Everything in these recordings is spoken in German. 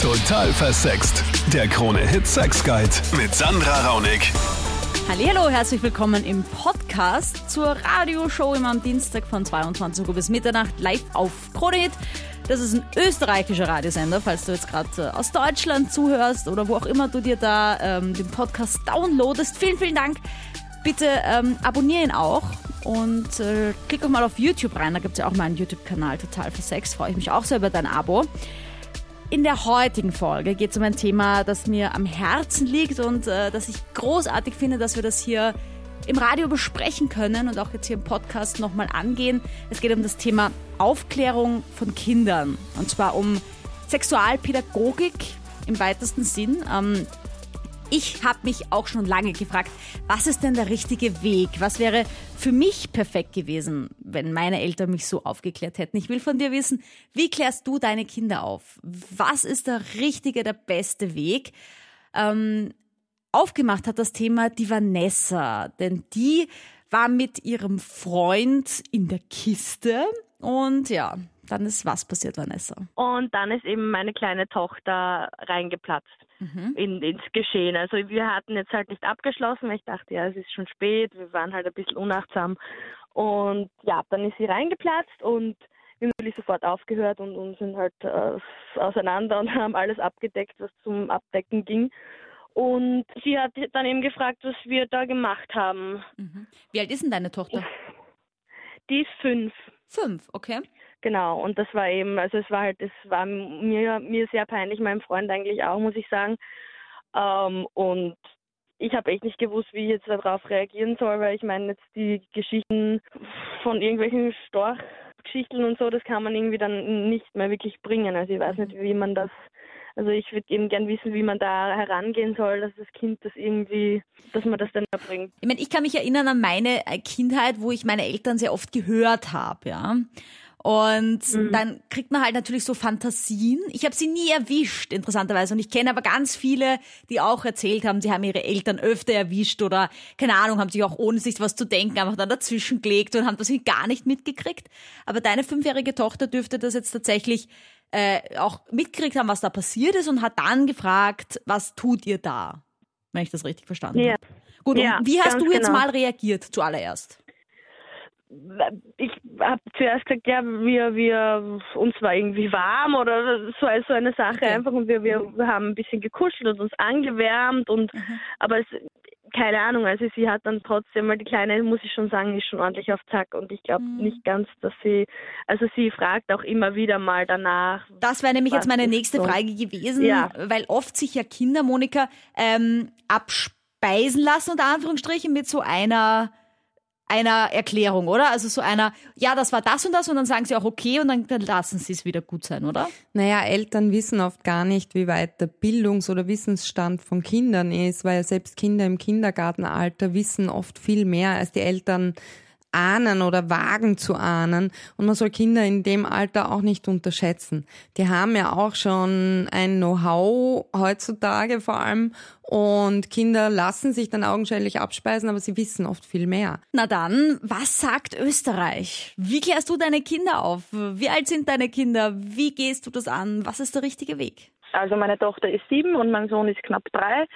Total versext. Der Krone-Hit Sex Guide mit Sandra Raunig. Hallo, herzlich willkommen im Podcast zur Radioshow immer am Dienstag von 22 Uhr bis Mitternacht live auf Krone Hit. Das ist ein österreichischer Radiosender, falls du jetzt gerade äh, aus Deutschland zuhörst oder wo auch immer du dir da ähm, den Podcast downloadest. Vielen, vielen Dank. Bitte ähm, abonniere ihn auch und äh, klick auch mal auf YouTube rein. Da gibt es ja auch meinen YouTube-Kanal Total für Sex. Freue ich mich auch sehr über dein Abo. In der heutigen Folge geht es um ein Thema, das mir am Herzen liegt und äh, das ich großartig finde, dass wir das hier im Radio besprechen können und auch jetzt hier im Podcast nochmal angehen. Es geht um das Thema Aufklärung von Kindern und zwar um Sexualpädagogik im weitesten Sinn. Ähm, ich habe mich auch schon lange gefragt, was ist denn der richtige Weg? Was wäre für mich perfekt gewesen, wenn meine Eltern mich so aufgeklärt hätten? Ich will von dir wissen, wie klärst du deine Kinder auf? Was ist der richtige, der beste Weg? Ähm, aufgemacht hat das Thema die Vanessa, denn die war mit ihrem Freund in der Kiste und ja, dann ist was passiert, Vanessa? Und dann ist eben meine kleine Tochter reingeplatzt mhm. in, ins Geschehen. Also wir hatten jetzt halt nicht abgeschlossen, weil ich dachte, ja, es ist schon spät, wir waren halt ein bisschen unachtsam. Und ja, dann ist sie reingeplatzt und wir haben natürlich sofort aufgehört und, und sind halt äh, auseinander und haben alles abgedeckt, was zum Abdecken ging. Und sie hat dann eben gefragt, was wir da gemacht haben. Mhm. Wie alt ist denn deine Tochter? Die ist fünf. Fünf, okay. Genau, und das war eben, also es war halt, es war mir, mir sehr peinlich, meinem Freund eigentlich auch, muss ich sagen. Ähm, und ich habe echt nicht gewusst, wie ich jetzt darauf reagieren soll, weil ich meine, jetzt die Geschichten von irgendwelchen Storchgeschichten und so, das kann man irgendwie dann nicht mehr wirklich bringen. Also ich weiß nicht, wie man das, also ich würde eben gern wissen, wie man da herangehen soll, dass das Kind das irgendwie, dass man das dann erbringt. Ich meine, ich kann mich erinnern an meine Kindheit, wo ich meine Eltern sehr oft gehört habe, ja. Und mhm. dann kriegt man halt natürlich so Fantasien. Ich habe sie nie erwischt, interessanterweise. Und ich kenne aber ganz viele, die auch erzählt haben, sie haben ihre Eltern öfter erwischt oder, keine Ahnung, haben sich auch ohne sich was zu denken einfach dann dazwischen gelegt und haben das gar nicht mitgekriegt. Aber deine fünfjährige Tochter dürfte das jetzt tatsächlich äh, auch mitgekriegt haben, was da passiert ist und hat dann gefragt, was tut ihr da? Wenn ich das richtig verstanden ja. habe. Gut, ja, und wie hast du jetzt genau. mal reagiert zuallererst? Ich habe zuerst gesagt, ja, wir, wir, uns war irgendwie warm oder so, so eine Sache okay. einfach und wir, wir, haben ein bisschen gekuschelt und uns angewärmt und, mhm. aber es, keine Ahnung, also sie hat dann trotzdem, weil die Kleine, muss ich schon sagen, ist schon ordentlich auf Zack und ich glaube mhm. nicht ganz, dass sie, also sie fragt auch immer wieder mal danach. Das wäre nämlich jetzt meine nächste so. Frage gewesen, ja. weil oft sich ja Kinder, Monika, ähm, abspeisen lassen, unter Anführungsstrichen, mit so einer einer Erklärung, oder? Also so einer, ja, das war das und das und dann sagen sie auch okay und dann, dann lassen sie es wieder gut sein, oder? Naja, Eltern wissen oft gar nicht, wie weit der Bildungs- oder Wissensstand von Kindern ist, weil selbst Kinder im Kindergartenalter wissen oft viel mehr als die Eltern ahnen oder wagen zu ahnen. Und man soll Kinder in dem Alter auch nicht unterschätzen. Die haben ja auch schon ein Know-how heutzutage vor allem. Und Kinder lassen sich dann augenscheinlich abspeisen, aber sie wissen oft viel mehr. Na dann, was sagt Österreich? Wie klärst du deine Kinder auf? Wie alt sind deine Kinder? Wie gehst du das an? Was ist der richtige Weg? Also meine Tochter ist sieben und mein Sohn ist knapp drei.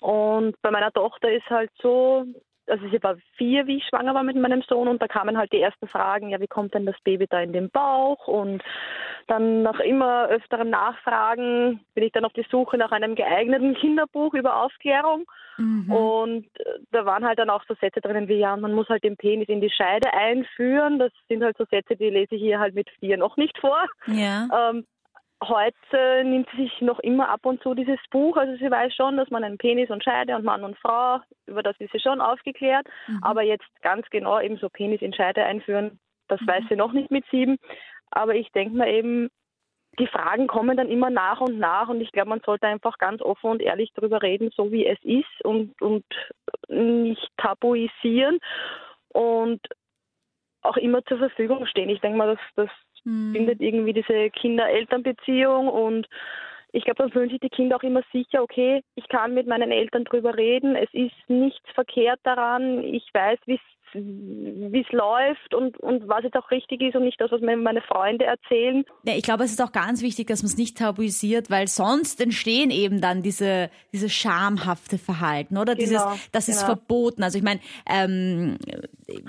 Und bei meiner Tochter ist halt so, also ich war vier, wie ich schwanger war mit meinem Sohn und da kamen halt die ersten Fragen, ja, wie kommt denn das Baby da in den Bauch? Und dann nach immer öfterem Nachfragen bin ich dann auf die Suche nach einem geeigneten Kinderbuch über Aufklärung. Mhm. Und äh, da waren halt dann auch so Sätze drinnen wie, ja, man muss halt den Penis in die Scheide einführen. Das sind halt so Sätze, die lese ich hier halt mit vier noch nicht vor. Ja. Ähm, Heute nimmt sie sich noch immer ab und zu dieses Buch. Also sie weiß schon, dass man einen Penis und Scheide und Mann und Frau, über das ist sie schon aufgeklärt. Mhm. Aber jetzt ganz genau eben so Penis in Scheide einführen, das mhm. weiß sie noch nicht mit sieben. Aber ich denke mir eben, die Fragen kommen dann immer nach und nach und ich glaube, man sollte einfach ganz offen und ehrlich darüber reden, so wie es ist und, und nicht tabuisieren und auch immer zur Verfügung stehen. Ich denke mal, dass das mhm. findet irgendwie diese Kinder-Eltern-Beziehung und ich glaube, dann fühlen sich die Kinder auch immer sicher, okay, ich kann mit meinen Eltern drüber reden, es ist nichts verkehrt daran, ich weiß, wie wie es läuft und, und was jetzt auch richtig ist und nicht das, was mir meine Freunde erzählen. Ja, ich glaube, es ist auch ganz wichtig, dass man es nicht tabuisiert, weil sonst entstehen eben dann diese, diese schamhafte Verhalten, oder? Dieses, Genau, das ist genau. verboten. Also ich meine, ähm,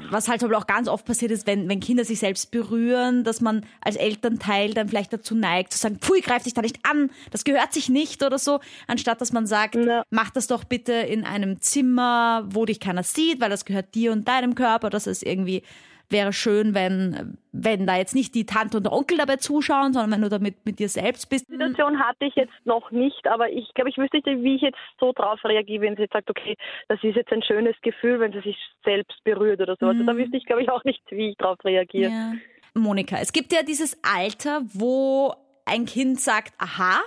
was halt auch ganz oft passiert ist, wenn, wenn Kinder sich selbst berühren, dass man als Elternteil dann vielleicht dazu neigt, zu sagen, pfui, greif dich da nicht an, das gehört sich nicht oder so, anstatt dass man sagt, Ja. mach das doch bitte in einem Zimmer, wo dich keiner sieht, weil das gehört dir und deinem Körper, das ist irgendwie wäre schön, wenn, wenn da jetzt nicht die Tante und der Onkel dabei zuschauen, sondern wenn du damit mit dir selbst bist. Die Situation hatte ich jetzt noch nicht, aber ich glaube, ich wüsste nicht, wie ich jetzt so drauf reagiere, wenn sie jetzt sagt, okay, das ist jetzt ein schönes Gefühl, wenn sie sich selbst berührt oder so. Also da wüsste ich, glaube ich, auch nicht, wie ich drauf reagiere. Ja. Monika, es gibt ja dieses Alter, wo ein Kind sagt, aha,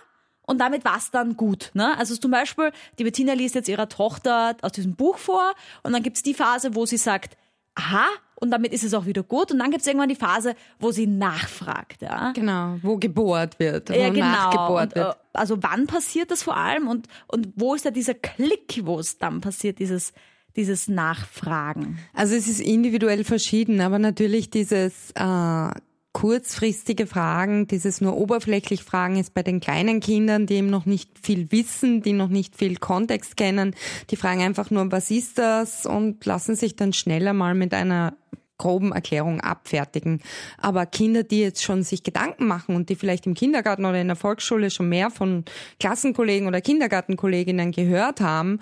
und damit war's dann gut. Ne? Also zum Beispiel, die Bettina liest jetzt ihrer Tochter aus diesem Buch vor und dann gibt's die Phase, wo sie sagt, aha, und damit ist es auch wieder gut. Und dann gibt's irgendwann die Phase, wo sie nachfragt. Ja? Genau, wo gebohrt wird, wo Ja, genau. nachgebohrt wird. äh, also wann passiert das vor allem und, und wo ist da dieser Klick, wo es dann passiert, dieses, dieses Nachfragen? Also es ist individuell verschieden, aber natürlich dieses äh, kurzfristige Fragen, dieses nur oberflächlich Fragen ist bei den kleinen Kindern, die eben noch nicht viel wissen, die noch nicht viel Kontext kennen. Die fragen einfach nur, was ist das und lassen sich dann schneller mal mit einer groben Erklärung abfertigen. Aber Kinder, die jetzt schon sich Gedanken machen und die vielleicht im Kindergarten oder in der Volksschule schon mehr von Klassenkollegen oder Kindergartenkolleginnen gehört haben,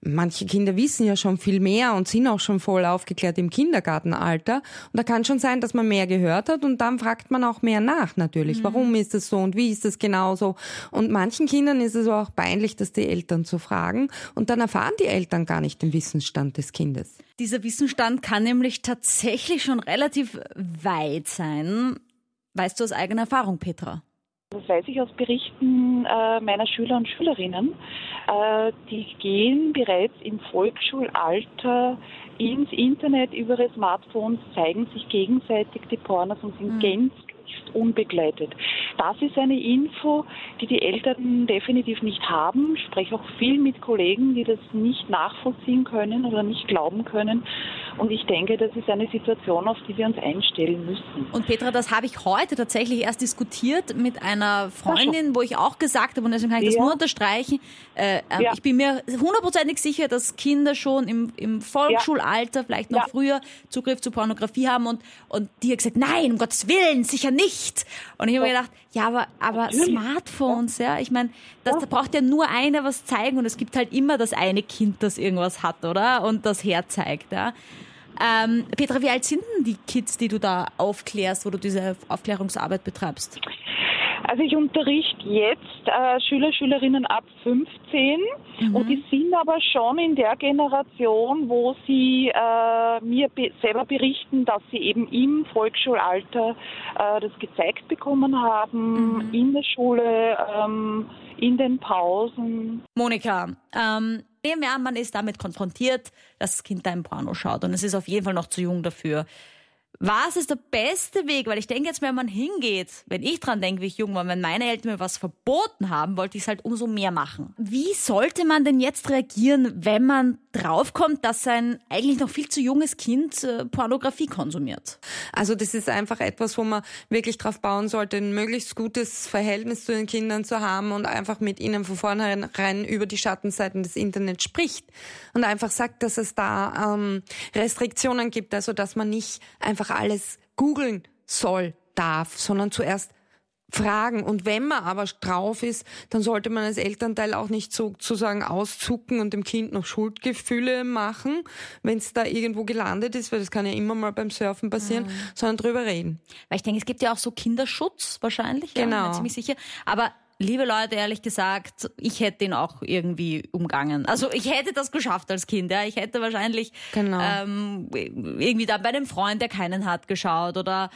Manche Kinder wissen ja schon viel mehr und sind auch schon voll aufgeklärt im Kindergartenalter. Und da kann schon sein, dass man mehr gehört hat und dann fragt man auch mehr nach natürlich. Warum ist es so und wie ist es genauso? Und manchen Kindern ist es auch peinlich, das die Eltern zu fragen. Und dann erfahren die Eltern gar nicht den Wissensstand des Kindes. Dieser Wissensstand kann nämlich tatsächlich schon relativ weit sein. Weißt du aus eigener Erfahrung, Petra? Das weiß ich aus Berichten äh, meiner Schüler und Schülerinnen. Äh, die gehen bereits im Volksschulalter ins Internet über ihre Smartphones, zeigen sich gegenseitig die Pornos und sind gänzlich unbegleitet. Das ist eine Info, die die Eltern definitiv nicht haben. Ich spreche auch viel mit Kollegen, die das nicht nachvollziehen können oder nicht glauben können. Und ich denke, das ist eine Situation, auf die wir uns einstellen müssen. Und Petra, das habe ich heute tatsächlich erst diskutiert mit einer Freundin, wo ich auch gesagt habe, und deswegen kann ich das Ja. nur unterstreichen, äh, äh, Ja. ich bin mir hundertprozentig sicher, dass Kinder schon im, im Volksschulalter, vielleicht noch früher, Zugriff zu Pornografie haben und, und die hat gesagt, nein, um Gottes Willen, sicher nicht. Und ich habe mir gedacht, ja, aber, aber. Smartphones, ja, ich meine, das, da braucht ja nur einer was zeigen und es gibt halt immer das eine Kind, das irgendwas hat, oder? Und das herzeigt, ja. Ähm, Petra, wie alt sind denn die Kids, die du da aufklärst, wo du diese Aufklärungsarbeit betreibst? Also ich unterrichte jetzt äh, Schüler, Schülerinnen ab 15 und die sind aber schon in der Generation, wo sie äh, mir be selber berichten, dass sie eben im Volksschulalter äh, das gezeigt bekommen haben, in der Schule, ähm, in den Pausen. Monika, ähm, nehmen wir an, man ist damit konfrontiert, dass das Kind da im Porno schaut und es ist auf jeden Fall noch zu jung dafür. Was ist der beste Weg? Weil ich denke jetzt, wenn man hingeht, wenn ich dran denke, wie ich jung war, wenn meine Eltern mir was verboten haben, wollte ich es halt umso mehr machen. Wie sollte man denn jetzt reagieren, wenn man draufkommt, dass sein eigentlich noch viel zu junges Kind äh, Pornografie konsumiert? Also das ist einfach etwas, wo man wirklich drauf bauen sollte, ein möglichst gutes Verhältnis zu den Kindern zu haben und einfach mit ihnen von vornherein über die Schattenseiten des Internets spricht und einfach sagt, dass es da ähm, Restriktionen gibt, also dass man nicht einfach alles googeln soll, darf, sondern zuerst fragen. Und wenn man aber drauf ist, dann sollte man als Elternteil auch nicht sozusagen auszucken und dem Kind noch Schuldgefühle machen, wenn es da irgendwo gelandet ist, weil das kann ja immer mal beim Surfen passieren, sondern drüber reden. Weil ich denke, es gibt ja auch so Kinderschutz wahrscheinlich. Ja, Genau. bin mir ziemlich sicher. Aber liebe Leute, ehrlich gesagt, ich hätte den auch irgendwie umgangen. Also ich hätte das geschafft als Kind. Ja. Ich hätte wahrscheinlich Genau. ähm, irgendwie da bei einem Freund, der keinen hat, geschaut oder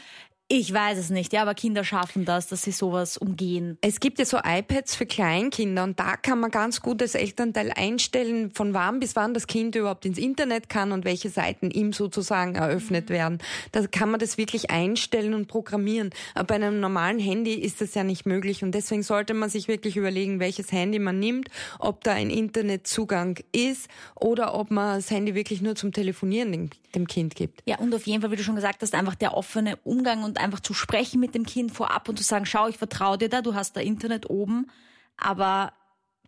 Ich weiß es nicht, ja, aber Kinder schaffen das, dass sie sowas umgehen. Es gibt ja so iPads für Kleinkinder und da kann man ganz gut als Elternteil einstellen, von wann bis wann das Kind überhaupt ins Internet kann und welche Seiten ihm sozusagen eröffnet mhm. werden. Da kann man das wirklich einstellen und programmieren. Aber bei einem normalen Handy ist das ja nicht möglich und deswegen sollte man sich wirklich überlegen, welches Handy man nimmt, ob da ein Internetzugang ist oder ob man das Handy wirklich nur zum Telefonieren dem, dem Kind gibt. Ja, und auf jeden Fall, wie du schon gesagt hast, einfach der offene Umgang und einfach zu sprechen mit dem Kind vorab und zu sagen, schau, ich vertraue dir da, du hast da Internet oben, aber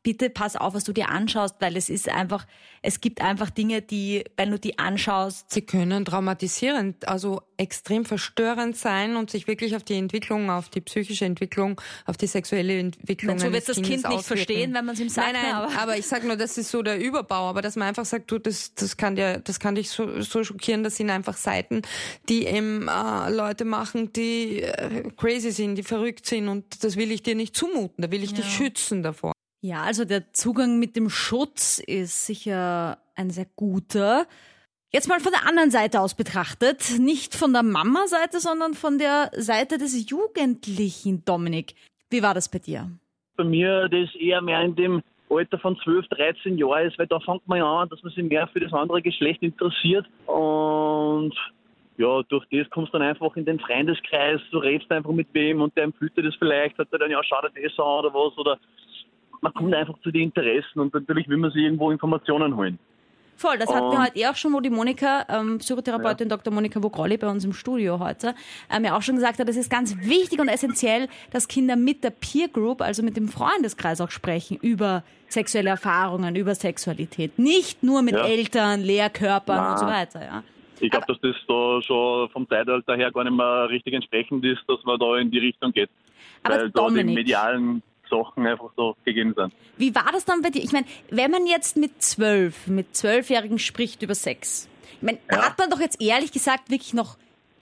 bitte pass auf, was du dir anschaust, weil es ist einfach, es gibt einfach Dinge, die, wenn du die anschaust. Sie können traumatisierend, also extrem verstörend sein und sich wirklich auf die Entwicklung, auf die psychische Entwicklung, auf die sexuelle Entwicklung. So wird das Kind nicht auswirken. verstehen, wenn man es ihm sagt. Nein, nein, aber, aber ich sage nur, das ist so der Überbau, aber dass man einfach sagt, du, das, das kann dir, das kann dich so, so schockieren, das sind einfach Seiten, die eben äh, Leute machen, die äh, crazy sind, die verrückt sind und das will ich dir nicht zumuten, da will ich ja. dich schützen davor. Ja, also der Zugang mit dem Schutz ist sicher ein sehr guter. Jetzt mal von der anderen Seite aus betrachtet, nicht von der Mama-Seite, sondern von der Seite des Jugendlichen, Dominik. Wie war das bei dir? Bei mir das eher mehr in dem Alter von 12, 13 Jahren ist, weil da fängt man ja an, dass man sich mehr für das andere Geschlecht interessiert und ja, durch das kommst du dann einfach in den Freundeskreis, du redest einfach mit wem und der empfiehlt dir das vielleicht, hat er dann, ja, schau dir das an oder was, oder man kommt einfach zu den Interessen und natürlich will man sich irgendwo Informationen holen. Voll, das hatten wir heute eh auch schon, wo die Monika, ähm, Psychotherapeutin ja. Dr. Monika Vogrolli bei uns im Studio heute, ähm, ja auch schon gesagt hat, es ist ganz wichtig und essentiell, dass Kinder mit der Peer Group, also mit dem Freundeskreis auch sprechen über sexuelle Erfahrungen, über Sexualität. Nicht nur mit ja. Eltern, Lehrkörpern Nein. und so weiter, ja. Ich glaube, dass das da schon vom Zeitalter her gar nicht mehr richtig entsprechend ist, dass man da in die Richtung geht. Aber Weil Dominik, da die medialen Sachen einfach so gegeben sind. Wie war das dann bei dir? Ich meine, wenn man jetzt mit zwölf, mit zwölfjährigen spricht über Sex, ich meine, ja. hat man doch jetzt ehrlich gesagt wirklich noch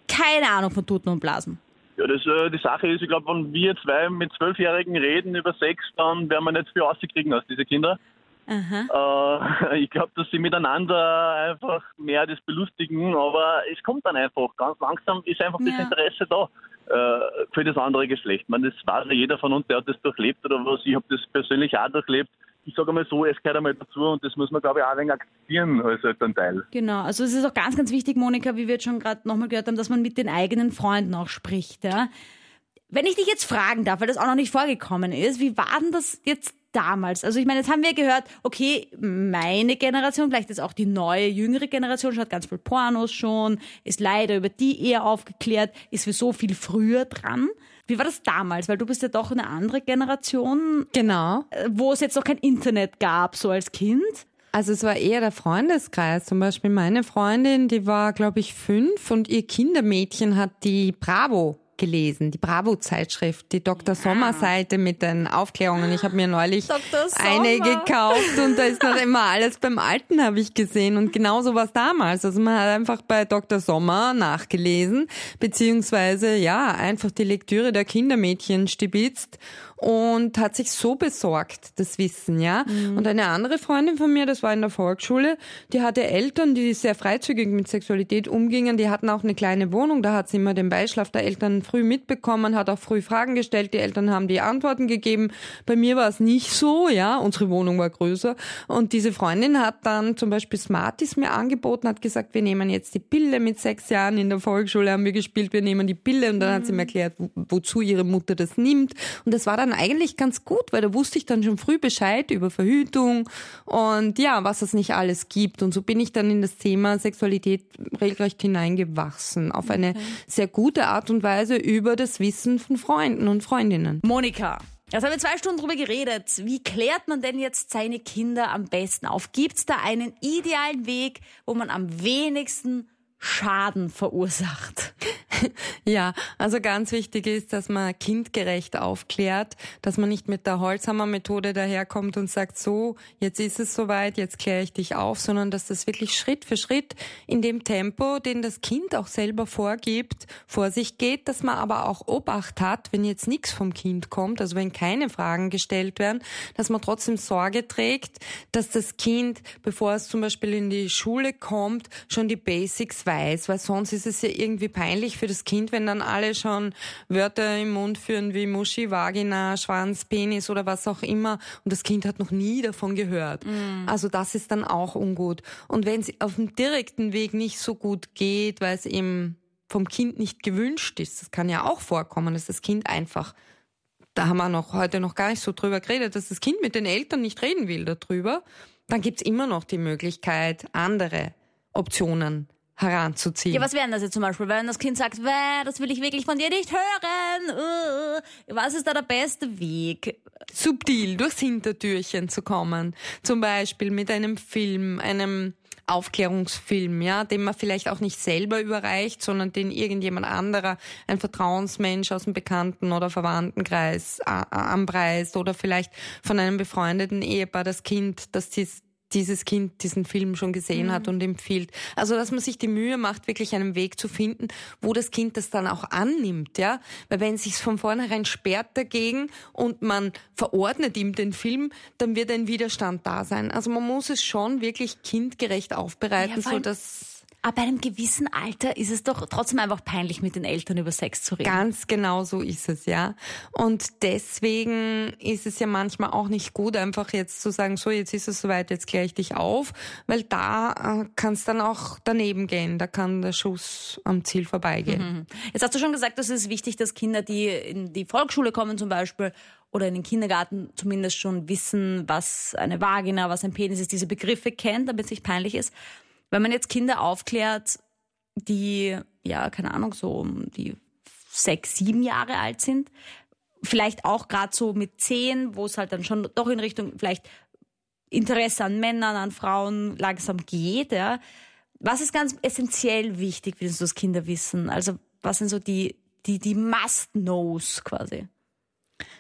keine Ahnung von Tuten und Blasen. Ja, das, äh, die Sache ist, ich glaube, wenn wir zwei mit Zwölfjährigen reden über Sex, dann werden wir nicht viel rauskriegen aus diese Kinder. Äh, ich glaube, dass sie miteinander einfach mehr das belustigen, aber es kommt dann einfach. Ganz langsam ist einfach ja. das Interesse da für das andere Geschlecht. Man, das weiß ja jeder von uns, der hat das durchlebt oder was. Ich habe das persönlich auch durchlebt. Ich sage mal so, es gehört einmal dazu und das muss man, glaube ich, auch ein wenig akzeptieren als Elternteil. Genau, also es ist auch ganz, ganz wichtig, Monika, wie wir jetzt schon gerade nochmal gehört haben, dass man mit den eigenen Freunden auch spricht. Ja? Wenn ich dich jetzt fragen darf, weil das auch noch nicht vorgekommen ist, wie war denn das jetzt damals? Also ich meine, jetzt haben wir gehört, okay, meine Generation, vielleicht ist auch die neue, jüngere Generation, schaut ganz viel Pornos schon, ist leider über die eher aufgeklärt, ist für so viel früher dran. Wie war das damals? Weil du bist ja doch eine andere Generation. Genau. Äh, wo es jetzt noch kein Internet gab, so als Kind. Also es war eher der Freundeskreis. Zum Beispiel meine Freundin, die war, glaube ich, fünf und ihr Kindermädchen hat die Bravo gelesen, die Bravo-Zeitschrift, die Dr. Sommer-Seite mit den Aufklärungen. Ich habe mir neulich eine gekauft und da ist noch immer alles beim Alten, habe ich gesehen. Und genauso war es damals. Also man hat einfach bei Dr. Sommer nachgelesen, beziehungsweise ja, einfach die Lektüre der Kindermädchen stibitzt und hat sich so besorgt, das Wissen, ja. Mhm. Und eine andere Freundin von mir, das war in der Volksschule, die hatte Eltern, die sehr freizügig mit Sexualität umgingen, die hatten auch eine kleine Wohnung, da hat sie immer den Beischlaf der Eltern früh mitbekommen, hat auch früh Fragen gestellt, die Eltern haben die Antworten gegeben. Bei mir war es nicht so, ja, unsere Wohnung war größer und diese Freundin hat dann zum Beispiel Smarties mir angeboten, hat gesagt, wir nehmen jetzt die Pille mit sechs Jahren in der Volksschule haben wir gespielt, wir nehmen die Pille und dann mhm. hat sie mir erklärt, wo, wozu ihre Mutter das nimmt und das war dann eigentlich ganz gut, weil da wusste ich dann schon früh Bescheid über Verhütung und ja, was es nicht alles gibt. Und so bin ich dann in das Thema Sexualität regelrecht hineingewachsen. Auf eine sehr gute Art und Weise über das Wissen von Freunden und Freundinnen. Monika. Jetzt haben wir zwei Stunden drüber geredet. Wie klärt man denn jetzt seine Kinder am besten auf? Gibt es da einen idealen Weg, wo man am wenigsten Schaden verursacht. Ja, also ganz wichtig ist, dass man kindgerecht aufklärt, dass man nicht mit der Holzhammer-Methode daherkommt und sagt, so, jetzt ist es soweit, jetzt kläre ich dich auf, sondern dass das wirklich Schritt für Schritt in dem Tempo, den das Kind auch selber vorgibt, vor sich geht, dass man aber auch Obacht hat, wenn jetzt nichts vom Kind kommt, also wenn keine Fragen gestellt werden, dass man trotzdem Sorge trägt, dass das Kind, bevor es zum Beispiel in die Schule kommt, schon die Basics weiß, weil sonst ist es ja irgendwie peinlich für das Kind, wenn dann alle schon Wörter im Mund führen wie Muschi, Vagina, Schwanz, Penis oder was auch immer und das Kind hat noch nie davon gehört. Mhm. Also das ist dann auch ungut. Und wenn es auf dem direkten Weg nicht so gut geht, weil es eben vom Kind nicht gewünscht ist, das kann ja auch vorkommen, dass das Kind einfach da haben wir noch heute noch gar nicht so drüber geredet, dass das Kind mit den Eltern nicht reden will darüber, dann gibt's immer noch die Möglichkeit, andere Optionen heranzuziehen. Ja, was wären das jetzt zum Beispiel, wenn das Kind sagt, das will ich wirklich von dir nicht hören? Uh, was ist da der beste Weg? Subtil durchs Hintertürchen zu kommen. Zum Beispiel mit einem Film, einem Aufklärungsfilm, ja, den man vielleicht auch nicht selber überreicht, sondern den irgendjemand anderer, ein Vertrauensmensch aus dem Bekannten- oder Verwandtenkreis anpreist oder vielleicht von einem befreundeten Ehepaar das Kind, das dies dieses Kind diesen Film schon gesehen mhm. hat und empfiehlt. Also, dass man sich die Mühe macht, wirklich einen Weg zu finden, wo das Kind das dann auch annimmt, ja. Weil wenn es sich von vornherein sperrt dagegen und man verordnet ihm den Film, dann wird ein Widerstand da sein. Also man muss es schon wirklich kindgerecht aufbereiten, ja, so dass aber bei einem gewissen Alter ist es doch trotzdem einfach peinlich, mit den Eltern über Sex zu reden. Ganz genau so ist es, ja. Und deswegen ist es ja manchmal auch nicht gut, einfach jetzt zu sagen, so, jetzt ist es soweit, jetzt kläre ich dich auf, weil da äh, kann es dann auch daneben gehen. Da kann der Schuss am Ziel vorbeigehen. Mhm. Jetzt hast du schon gesagt, dass es wichtig, dass Kinder, die in die Volksschule kommen zum Beispiel, oder in den Kindergarten zumindest schon wissen, was eine Vagina, was ein Penis ist, diese Begriffe kennt, damit es nicht peinlich ist. Wenn man jetzt Kinder aufklärt, die, ja, keine Ahnung, so die sechs, sieben Jahre alt sind, vielleicht auch gerade so mit zehn, wo es halt dann schon doch in Richtung vielleicht Interesse an Männern, an Frauen langsam geht, ja. Was ist ganz essentiell wichtig, wie das Kinder wissen? Also, was sind so die, die, die Must-Knows quasi?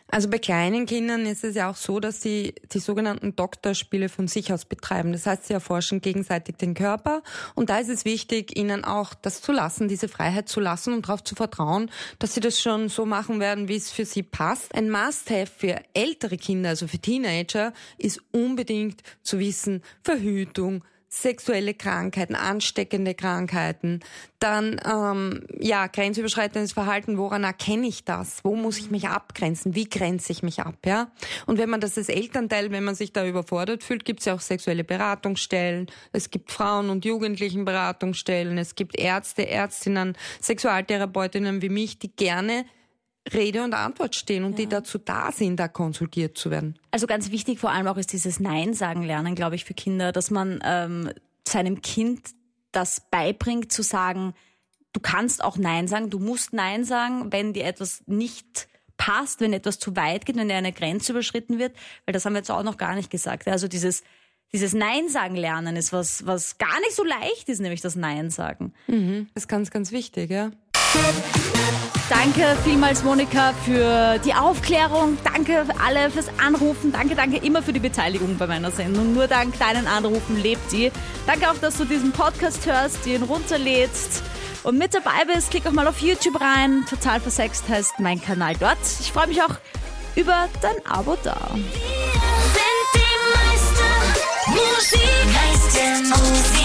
Also bei kleinen Kindern ist es ja auch so, dass sie die sogenannten Doktorspiele von sich aus betreiben. Das heißt, sie erforschen gegenseitig den Körper. Und da ist es wichtig, ihnen auch das zu lassen, diese Freiheit zu lassen und darauf zu vertrauen, dass sie das schon so machen werden, wie es für sie passt. Ein Must-have für ältere Kinder, also für Teenager, ist unbedingt zu wissen, Verhütung, sexuelle Krankheiten, ansteckende Krankheiten, dann ähm, ja grenzüberschreitendes Verhalten. Woran erkenne ich das? Wo muss ich mich abgrenzen? Wie grenze ich mich ab? Ja. Und wenn man das als Elternteil, wenn man sich da überfordert fühlt, gibt es ja auch sexuelle Beratungsstellen. Es gibt Frauen- und Jugendlichenberatungsstellen. Es gibt Ärzte, Ärztinnen, Sexualtherapeutinnen wie mich, die gerne Rede und Antwort stehen und ja. die dazu da sind, da konsultiert zu werden. Also ganz wichtig vor allem auch ist dieses Nein sagen lernen, glaube ich, für Kinder, dass man ähm, seinem Kind das beibringt, zu sagen, du kannst auch Nein sagen, du musst Nein sagen, wenn dir etwas nicht passt, wenn etwas zu weit geht, wenn dir eine Grenze überschritten wird, weil das haben wir jetzt auch noch gar nicht gesagt. Also dieses dieses Nein sagen lernen ist was, was gar nicht so leicht ist, nämlich das Nein sagen. Mhm. Das ist ganz, ganz wichtig, ja. Danke vielmals, Monika, für die Aufklärung. Danke alle fürs Anrufen. Danke, danke immer für die Beteiligung bei meiner Sendung. Nur dank deinen Anrufen lebt die. Danke auch, dass du diesen Podcast hörst, den runterlädst und mit dabei bist. Klick auch mal auf YouTube rein. Total versext heißt mein Kanal dort. Ich freue mich auch über dein Abo da. Wir sind die Meister. Musik heißt der Musik.